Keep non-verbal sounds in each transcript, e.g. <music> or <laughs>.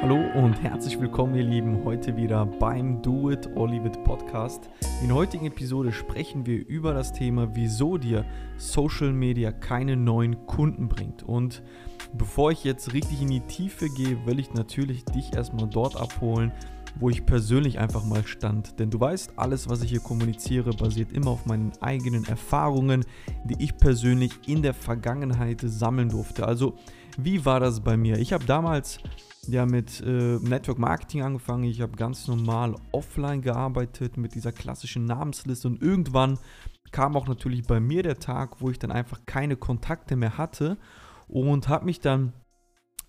Hallo und herzlich willkommen, ihr Lieben, heute wieder beim Do It or Leave It Podcast. In der heutigen Episode sprechen wir über das Thema, wieso dir Social Media keine neuen Kunden bringt. Und bevor ich jetzt richtig in die Tiefe gehe, will ich natürlich dich erstmal dort abholen, wo ich persönlich einfach mal stand. Denn du weißt, alles, was ich hier kommuniziere, basiert immer auf meinen eigenen Erfahrungen, die ich persönlich in der Vergangenheit sammeln durfte. Also, wie war das bei mir? Ich habe damals ja mit äh, Network Marketing angefangen. Ich habe ganz normal offline gearbeitet mit dieser klassischen Namensliste und irgendwann kam auch natürlich bei mir der Tag, wo ich dann einfach keine Kontakte mehr hatte und habe mich dann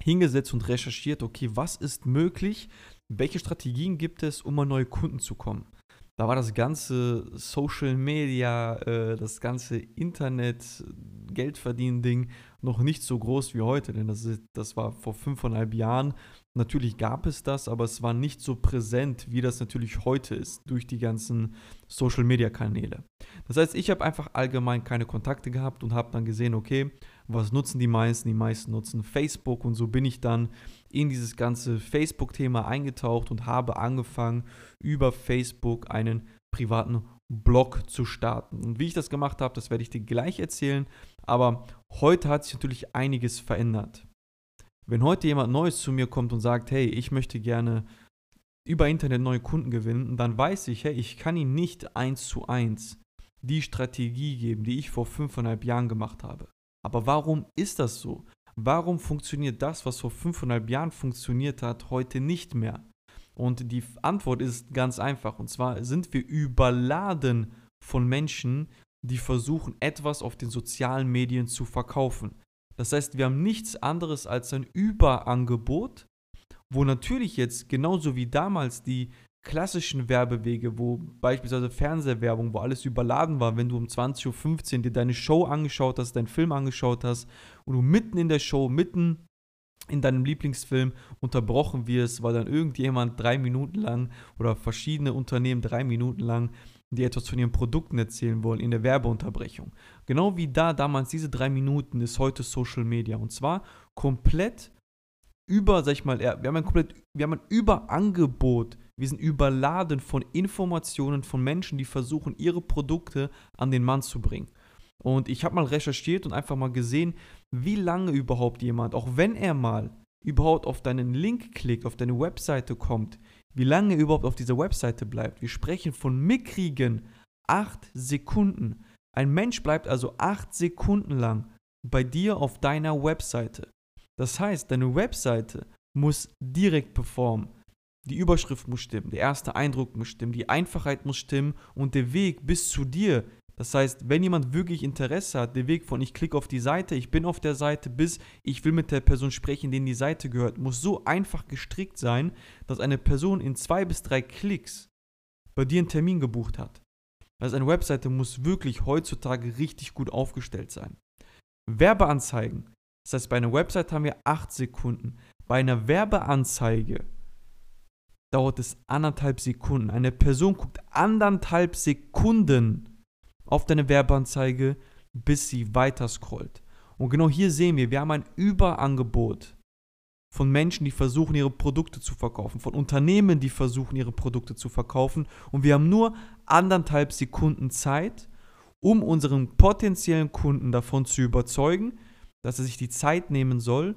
hingesetzt und recherchiert, okay, was ist möglich, welche Strategien gibt es, um an neue Kunden zu kommen. Da war das ganze Social Media, äh, das ganze Internet, Geldverdienen-Ding noch nicht so groß wie heute, denn das, ist, das war vor fünfeinhalb Jahren. Natürlich gab es das, aber es war nicht so präsent, wie das natürlich heute ist, durch die ganzen Social-Media-Kanäle. Das heißt, ich habe einfach allgemein keine Kontakte gehabt und habe dann gesehen, okay, was nutzen die meisten? Die meisten nutzen Facebook und so bin ich dann in dieses ganze Facebook-Thema eingetaucht und habe angefangen, über Facebook einen privaten Blog zu starten. Und wie ich das gemacht habe, das werde ich dir gleich erzählen. Aber heute hat sich natürlich einiges verändert. Wenn heute jemand Neues zu mir kommt und sagt, hey, ich möchte gerne über Internet neue Kunden gewinnen, dann weiß ich, hey, ich kann ihm nicht eins zu eins die Strategie geben, die ich vor fünfeinhalb Jahren gemacht habe. Aber warum ist das so? Warum funktioniert das, was vor fünfeinhalb Jahren funktioniert hat, heute nicht mehr? Und die Antwort ist ganz einfach. Und zwar sind wir überladen von Menschen, die versuchen, etwas auf den sozialen Medien zu verkaufen. Das heißt, wir haben nichts anderes als ein Überangebot, wo natürlich jetzt genauso wie damals die klassischen Werbewege, wo beispielsweise Fernsehwerbung, wo alles überladen war, wenn du um 20.15 Uhr dir deine Show angeschaut hast, deinen Film angeschaut hast und du mitten in der Show, mitten in deinem Lieblingsfilm unterbrochen wirst, weil dann irgendjemand drei Minuten lang oder verschiedene Unternehmen drei Minuten lang die etwas von ihren Produkten erzählen wollen in der Werbeunterbrechung. Genau wie da damals diese drei Minuten ist heute Social Media und zwar komplett über, sag ich mal, wir haben ein komplett, wir haben ein Überangebot, wir sind überladen von Informationen von Menschen, die versuchen, ihre Produkte an den Mann zu bringen. Und ich habe mal recherchiert und einfach mal gesehen, wie lange überhaupt jemand, auch wenn er mal überhaupt auf deinen Link klickt, auf deine Webseite kommt, wie lange er überhaupt auf dieser Webseite bleibt. Wir sprechen von mickrigen 8 Sekunden. Ein Mensch bleibt also 8 Sekunden lang bei dir auf deiner Webseite. Das heißt, deine Webseite muss direkt performen. Die Überschrift muss stimmen, der erste Eindruck muss stimmen, die Einfachheit muss stimmen und der Weg bis zu dir das heißt, wenn jemand wirklich Interesse hat, der Weg von ich klicke auf die Seite, ich bin auf der Seite, bis ich will mit der Person sprechen, denen die Seite gehört, muss so einfach gestrickt sein, dass eine Person in zwei bis drei Klicks bei dir einen Termin gebucht hat. Also eine Webseite muss wirklich heutzutage richtig gut aufgestellt sein. Werbeanzeigen. Das heißt, bei einer Website haben wir acht Sekunden. Bei einer Werbeanzeige dauert es anderthalb Sekunden. Eine Person guckt anderthalb Sekunden auf deine Werbeanzeige, bis sie weiter scrollt. Und genau hier sehen wir, wir haben ein Überangebot von Menschen, die versuchen, ihre Produkte zu verkaufen, von Unternehmen, die versuchen, ihre Produkte zu verkaufen. Und wir haben nur anderthalb Sekunden Zeit, um unseren potenziellen Kunden davon zu überzeugen, dass er sich die Zeit nehmen soll,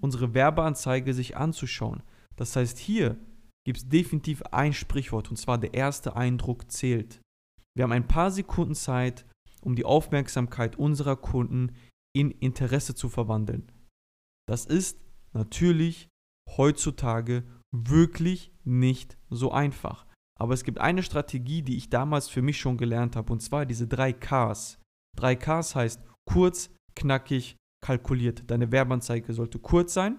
unsere Werbeanzeige sich anzuschauen. Das heißt, hier gibt es definitiv ein Sprichwort, und zwar der erste Eindruck zählt. Wir haben ein paar Sekunden Zeit, um die Aufmerksamkeit unserer Kunden in Interesse zu verwandeln. Das ist natürlich heutzutage wirklich nicht so einfach. Aber es gibt eine Strategie, die ich damals für mich schon gelernt habe, und zwar diese drei Ks. Drei Ks heißt kurz, knackig, kalkuliert. Deine Werbeanzeige sollte kurz sein,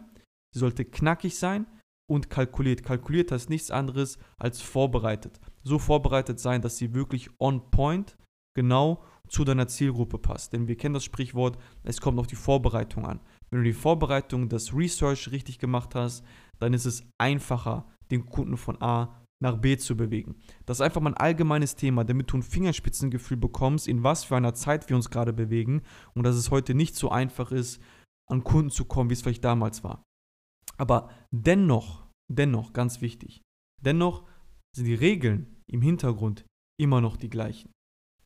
sie sollte knackig sein und kalkuliert. Kalkuliert heißt nichts anderes als vorbereitet. So vorbereitet sein, dass sie wirklich on point genau zu deiner Zielgruppe passt. Denn wir kennen das Sprichwort, es kommt auf die Vorbereitung an. Wenn du die Vorbereitung, das Research richtig gemacht hast, dann ist es einfacher, den Kunden von A nach B zu bewegen. Das ist einfach mal ein allgemeines Thema, damit du ein Fingerspitzengefühl bekommst, in was für einer Zeit wir uns gerade bewegen und dass es heute nicht so einfach ist, an Kunden zu kommen, wie es vielleicht damals war. Aber dennoch dennoch, ganz wichtig, dennoch sind die Regeln im Hintergrund immer noch die gleichen.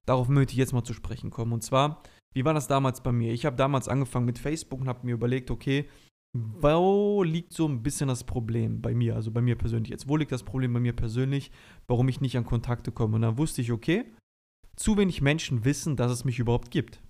Darauf möchte ich jetzt mal zu sprechen kommen. Und zwar, wie war das damals bei mir? Ich habe damals angefangen mit Facebook und habe mir überlegt, okay, wo liegt so ein bisschen das Problem bei mir, also bei mir persönlich jetzt? Wo liegt das Problem bei mir persönlich, warum ich nicht an Kontakte komme? Und dann wusste ich, okay, zu wenig Menschen wissen, dass es mich überhaupt gibt.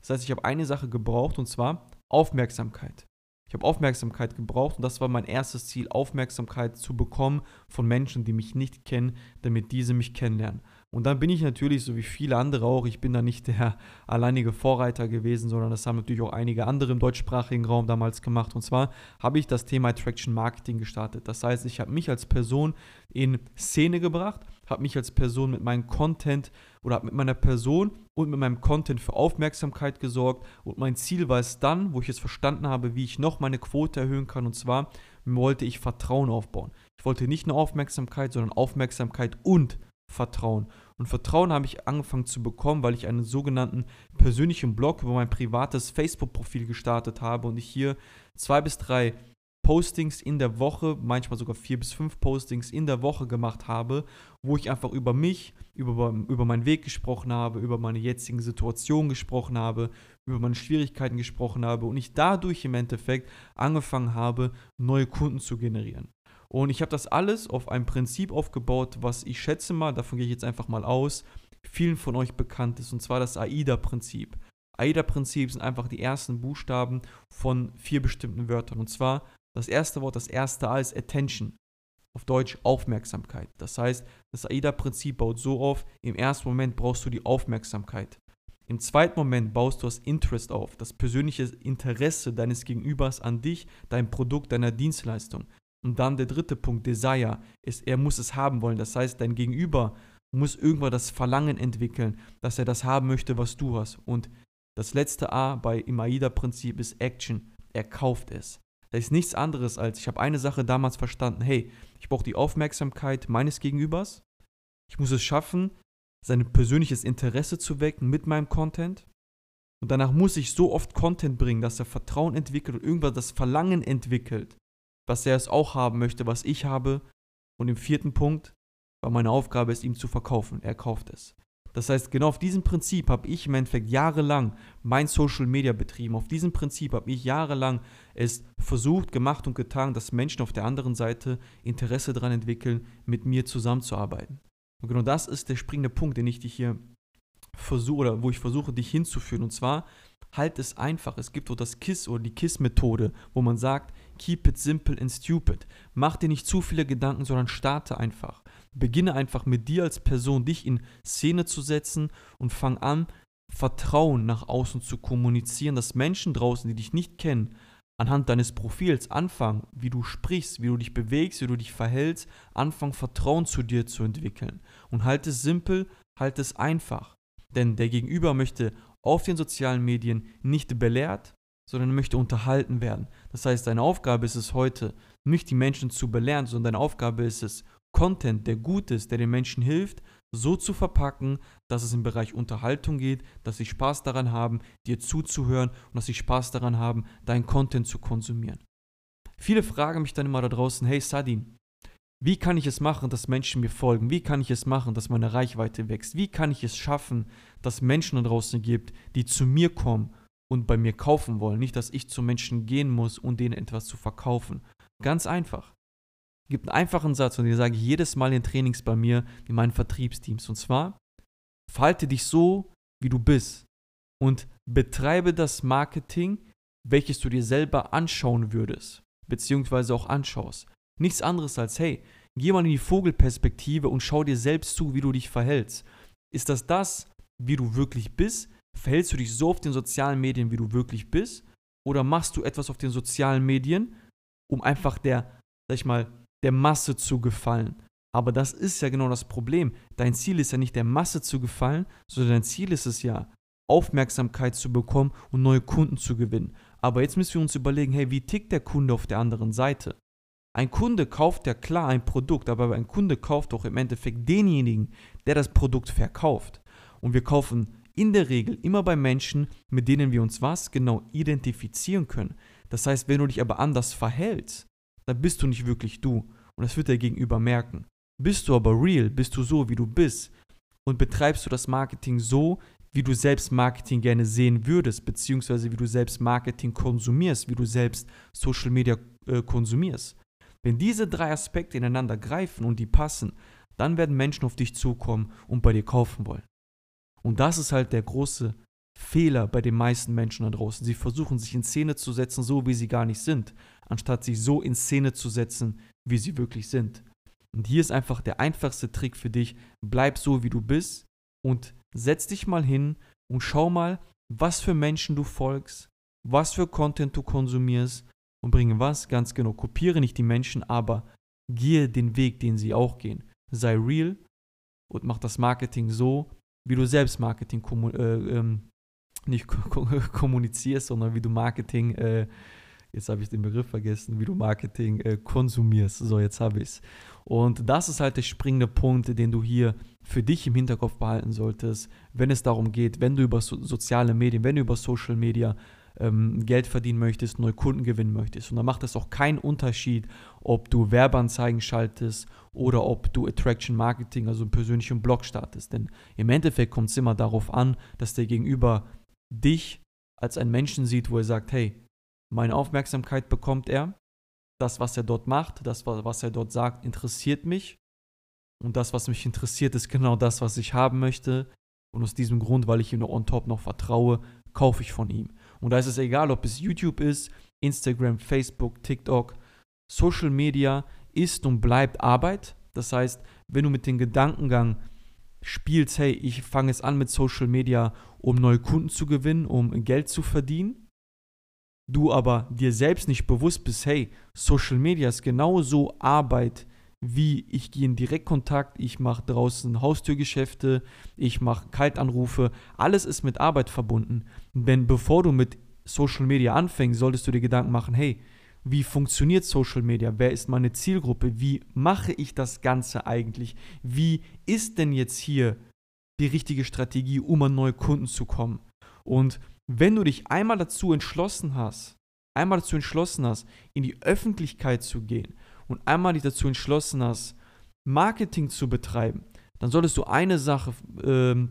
Das heißt, ich habe eine Sache gebraucht und zwar Aufmerksamkeit. Ich habe Aufmerksamkeit gebraucht und das war mein erstes Ziel, Aufmerksamkeit zu bekommen von Menschen, die mich nicht kennen, damit diese mich kennenlernen. Und dann bin ich natürlich, so wie viele andere auch, ich bin da nicht der <laughs> alleinige Vorreiter gewesen, sondern das haben natürlich auch einige andere im deutschsprachigen Raum damals gemacht. Und zwar habe ich das Thema Attraction Marketing gestartet. Das heißt, ich habe mich als Person in Szene gebracht, habe mich als Person mit meinem Content oder mit meiner Person und mit meinem Content für Aufmerksamkeit gesorgt. Und mein Ziel war es dann, wo ich es verstanden habe, wie ich noch meine Quote erhöhen kann. Und zwar wollte ich Vertrauen aufbauen. Ich wollte nicht nur Aufmerksamkeit, sondern Aufmerksamkeit und Vertrauen. Und Vertrauen habe ich angefangen zu bekommen, weil ich einen sogenannten persönlichen Blog über mein privates Facebook-Profil gestartet habe und ich hier zwei bis drei Postings in der Woche, manchmal sogar vier bis fünf Postings in der Woche gemacht habe, wo ich einfach über mich, über, über meinen Weg gesprochen habe, über meine jetzigen Situationen gesprochen habe, über meine Schwierigkeiten gesprochen habe und ich dadurch im Endeffekt angefangen habe, neue Kunden zu generieren. Und ich habe das alles auf einem Prinzip aufgebaut, was ich schätze mal, davon gehe ich jetzt einfach mal aus, vielen von euch bekannt ist, und zwar das AIDA-Prinzip. AIDA-Prinzip sind einfach die ersten Buchstaben von vier bestimmten Wörtern. Und zwar das erste Wort, das erste A ist Attention. Auf Deutsch Aufmerksamkeit. Das heißt, das AIDA-Prinzip baut so auf, im ersten Moment brauchst du die Aufmerksamkeit. Im zweiten Moment baust du das Interest auf, das persönliche Interesse deines Gegenübers an dich, dein Produkt, deiner Dienstleistung. Und dann der dritte Punkt, Desire, ist, er muss es haben wollen. Das heißt, dein Gegenüber muss irgendwann das Verlangen entwickeln, dass er das haben möchte, was du hast. Und das letzte A bei im AIDA-Prinzip ist Action. Er kauft es. Das ist nichts anderes als, ich habe eine Sache damals verstanden, hey, ich brauche die Aufmerksamkeit meines Gegenübers. Ich muss es schaffen, sein persönliches Interesse zu wecken mit meinem Content. Und danach muss ich so oft Content bringen, dass er Vertrauen entwickelt und irgendwann das Verlangen entwickelt, was er es auch haben möchte, was ich habe. Und im vierten Punkt, weil meine Aufgabe ist, ihm zu verkaufen. Er kauft es. Das heißt, genau auf diesem Prinzip habe ich im Endeffekt jahrelang mein Social Media betrieben. Auf diesem Prinzip habe ich jahrelang es versucht, gemacht und getan, dass Menschen auf der anderen Seite Interesse daran entwickeln, mit mir zusammenzuarbeiten. Und genau das ist der springende Punkt, den ich dich hier versuche oder wo ich versuche, dich hinzuführen. Und zwar halt es einfach. Es gibt auch das KISS oder die KISS-Methode, wo man sagt, keep it simple and stupid. Mach dir nicht zu viele Gedanken, sondern starte einfach. Beginne einfach mit dir als Person, dich in Szene zu setzen und fang an, Vertrauen nach außen zu kommunizieren, dass Menschen draußen, die dich nicht kennen, anhand deines Profils anfangen, wie du sprichst, wie du dich bewegst, wie du dich verhältst, anfangen Vertrauen zu dir zu entwickeln. Und halt es simpel, halt es einfach. Denn der Gegenüber möchte auf den sozialen Medien nicht belehrt, sondern möchte unterhalten werden. Das heißt, deine Aufgabe ist es heute, nicht die Menschen zu belehren, sondern deine Aufgabe ist es, Content, der gut ist, der den Menschen hilft, so zu verpacken, dass es im Bereich Unterhaltung geht, dass sie Spaß daran haben, dir zuzuhören und dass sie Spaß daran haben, deinen Content zu konsumieren. Viele fragen mich dann immer da draußen, hey Sadin, wie kann ich es machen, dass Menschen mir folgen? Wie kann ich es machen, dass meine Reichweite wächst? Wie kann ich es schaffen, dass Menschen da draußen gibt, die zu mir kommen und bei mir kaufen wollen? Nicht, dass ich zu Menschen gehen muss, um denen etwas zu verkaufen. Ganz einfach. Gibt einen einfachen Satz und den sage ich jedes Mal in Trainings bei mir, in meinen Vertriebsteams. Und zwar, verhalte dich so, wie du bist und betreibe das Marketing, welches du dir selber anschauen würdest, beziehungsweise auch anschaust. Nichts anderes als, hey, geh mal in die Vogelperspektive und schau dir selbst zu, wie du dich verhältst. Ist das das, wie du wirklich bist? Verhältst du dich so auf den sozialen Medien, wie du wirklich bist? Oder machst du etwas auf den sozialen Medien, um einfach der, sag ich mal, der Masse zu gefallen? Aber das ist ja genau das Problem. Dein Ziel ist ja nicht der Masse zu gefallen, sondern dein Ziel ist es ja, Aufmerksamkeit zu bekommen und neue Kunden zu gewinnen. Aber jetzt müssen wir uns überlegen, hey, wie tickt der Kunde auf der anderen Seite? Ein Kunde kauft ja klar ein Produkt, aber ein Kunde kauft doch im Endeffekt denjenigen, der das Produkt verkauft. Und wir kaufen in der Regel immer bei Menschen, mit denen wir uns was genau identifizieren können. Das heißt, wenn du dich aber anders verhältst, dann bist du nicht wirklich du. Und das wird der Gegenüber merken. Bist du aber real, bist du so, wie du bist und betreibst du das Marketing so, wie du selbst Marketing gerne sehen würdest, beziehungsweise wie du selbst Marketing konsumierst, wie du selbst Social Media äh, konsumierst. Wenn diese drei Aspekte ineinander greifen und die passen, dann werden Menschen auf dich zukommen und bei dir kaufen wollen. Und das ist halt der große Fehler bei den meisten Menschen da draußen. Sie versuchen sich in Szene zu setzen, so wie sie gar nicht sind, anstatt sich so in Szene zu setzen, wie sie wirklich sind. Und hier ist einfach der einfachste Trick für dich. Bleib so, wie du bist und setz dich mal hin und schau mal, was für Menschen du folgst, was für Content du konsumierst und bringe was ganz genau. Kopiere nicht die Menschen, aber gehe den Weg, den sie auch gehen. Sei real und mach das Marketing so, wie du selbst Marketing äh, ähm, nicht <laughs> kommunizierst, sondern wie du Marketing, äh, jetzt habe ich den Begriff vergessen, wie du Marketing äh, konsumierst. So, jetzt habe ich es. Und das ist halt der springende Punkt, den du hier für dich im Hinterkopf behalten solltest, wenn es darum geht, wenn du über so soziale Medien, wenn du über Social Media ähm, Geld verdienen möchtest, neue Kunden gewinnen möchtest. Und da macht es auch keinen Unterschied, ob du Werbeanzeigen schaltest oder ob du Attraction Marketing, also einen persönlichen Blog startest. Denn im Endeffekt kommt es immer darauf an, dass der Gegenüber dich als einen Menschen sieht, wo er sagt, hey, meine Aufmerksamkeit bekommt er, das, was er dort macht, das, was er dort sagt, interessiert mich. Und das, was mich interessiert, ist genau das, was ich haben möchte. Und aus diesem Grund, weil ich ihm noch on top noch vertraue, kaufe ich von ihm. Und da ist es egal, ob es YouTube ist, Instagram, Facebook, TikTok, Social Media ist und bleibt Arbeit. Das heißt, wenn du mit dem Gedankengang spielst, hey, ich fange es an mit Social Media, um neue Kunden zu gewinnen, um Geld zu verdienen, du aber dir selbst nicht bewusst bist, hey, Social Media ist genauso Arbeit wie ich gehe in Direktkontakt, ich mache draußen Haustürgeschäfte, ich mache Kaltanrufe, alles ist mit Arbeit verbunden. Denn bevor du mit Social Media anfängst, solltest du dir Gedanken machen, hey, wie funktioniert Social Media? Wer ist meine Zielgruppe? Wie mache ich das Ganze eigentlich? Wie ist denn jetzt hier die richtige Strategie, um an neue Kunden zu kommen? Und wenn du dich einmal dazu entschlossen hast, einmal dazu entschlossen hast, in die Öffentlichkeit zu gehen und einmal dich dazu entschlossen hast, Marketing zu betreiben, dann solltest du eine Sache, ähm,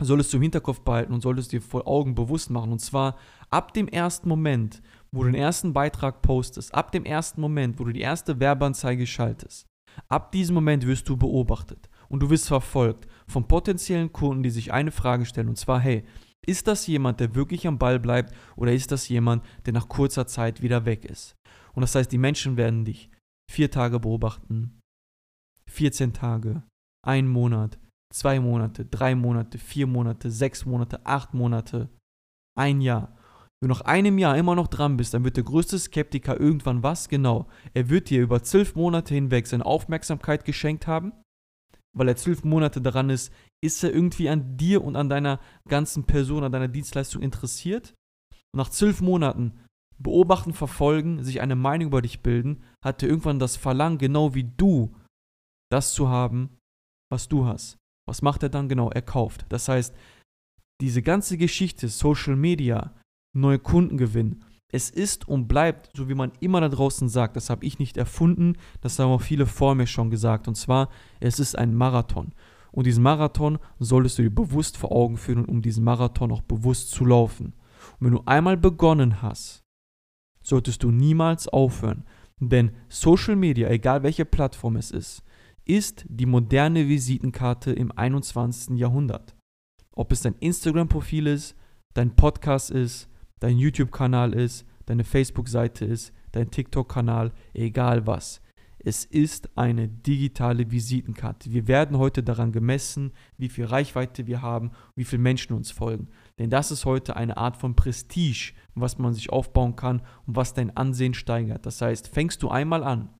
solltest du im Hinterkopf behalten und solltest dir vor Augen bewusst machen. Und zwar ab dem ersten Moment, wo du den ersten Beitrag postest, ab dem ersten Moment, wo du die erste Werbeanzeige schaltest, ab diesem Moment wirst du beobachtet und du wirst verfolgt von potenziellen Kunden, die sich eine Frage stellen. Und zwar, hey, ist das jemand, der wirklich am Ball bleibt oder ist das jemand, der nach kurzer Zeit wieder weg ist? Und das heißt, die Menschen werden dich vier Tage beobachten, 14 Tage, ein Monat, zwei Monate, drei Monate, vier Monate, sechs Monate, acht Monate, ein Jahr. Wenn du nach einem Jahr immer noch dran bist, dann wird der größte Skeptiker irgendwann was genau? Er wird dir über zwölf Monate hinweg seine Aufmerksamkeit geschenkt haben weil er zwölf Monate daran ist, ist er irgendwie an dir und an deiner ganzen Person, an deiner Dienstleistung interessiert. Und nach zwölf Monaten beobachten, verfolgen, sich eine Meinung über dich bilden, hat er irgendwann das Verlangen, genau wie du, das zu haben, was du hast. Was macht er dann genau? Er kauft. Das heißt, diese ganze Geschichte, Social Media, neue Kunden gewinnen, es ist und bleibt, so wie man immer da draußen sagt, das habe ich nicht erfunden, das haben auch viele vor mir schon gesagt, und zwar, es ist ein Marathon. Und diesen Marathon solltest du dir bewusst vor Augen führen, um diesen Marathon auch bewusst zu laufen. Und wenn du einmal begonnen hast, solltest du niemals aufhören. Denn Social Media, egal welche Plattform es ist, ist die moderne Visitenkarte im 21. Jahrhundert. Ob es dein Instagram-Profil ist, dein Podcast ist, dein YouTube-Kanal ist, deine Facebook-Seite ist, dein TikTok-Kanal, egal was. Es ist eine digitale Visitenkarte. Wir werden heute daran gemessen, wie viel Reichweite wir haben, wie viele Menschen uns folgen. Denn das ist heute eine Art von Prestige, was man sich aufbauen kann und was dein Ansehen steigert. Das heißt, fängst du einmal an,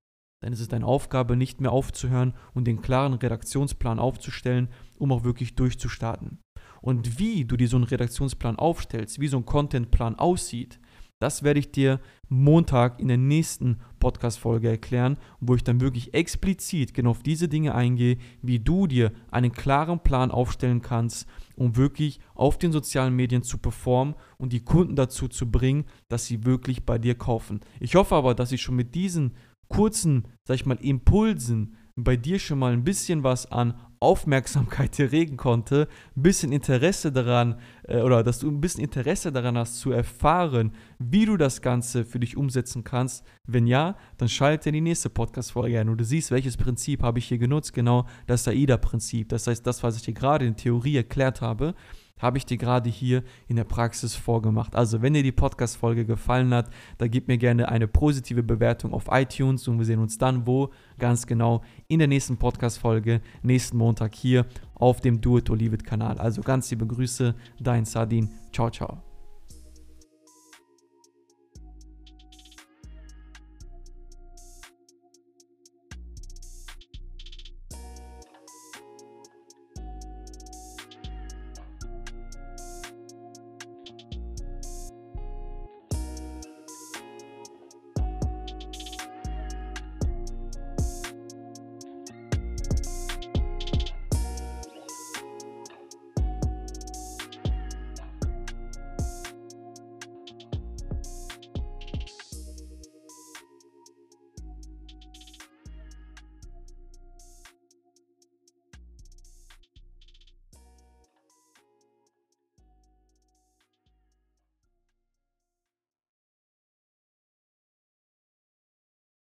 dann ist es deine Aufgabe, nicht mehr aufzuhören und den klaren Redaktionsplan aufzustellen, um auch wirklich durchzustarten. Und wie du dir so einen Redaktionsplan aufstellst, wie so ein Contentplan aussieht, das werde ich dir Montag in der nächsten Podcast-Folge erklären, wo ich dann wirklich explizit genau auf diese Dinge eingehe, wie du dir einen klaren Plan aufstellen kannst, um wirklich auf den sozialen Medien zu performen und die Kunden dazu zu bringen, dass sie wirklich bei dir kaufen. Ich hoffe aber, dass ich schon mit diesen kurzen, sag ich mal, Impulsen bei dir schon mal ein bisschen was an Aufmerksamkeit erregen konnte, ein bisschen Interesse daran äh, oder dass du ein bisschen Interesse daran hast zu erfahren, wie du das Ganze für dich umsetzen kannst. Wenn ja, dann schalte in die nächste Podcast-Folge ein und du siehst, welches Prinzip habe ich hier genutzt. Genau das AIDA-Prinzip. Das heißt, das, was ich dir gerade in Theorie erklärt habe, habe ich dir gerade hier in der Praxis vorgemacht. Also, wenn dir die Podcast-Folge gefallen hat, dann gib mir gerne eine positive Bewertung auf iTunes und wir sehen uns dann wo? Ganz genau in der nächsten Podcast-Folge, nächsten Montag hier auf dem Do It or Leave It Kanal. Also ganz liebe Grüße, dein Sardin. Ciao, ciao.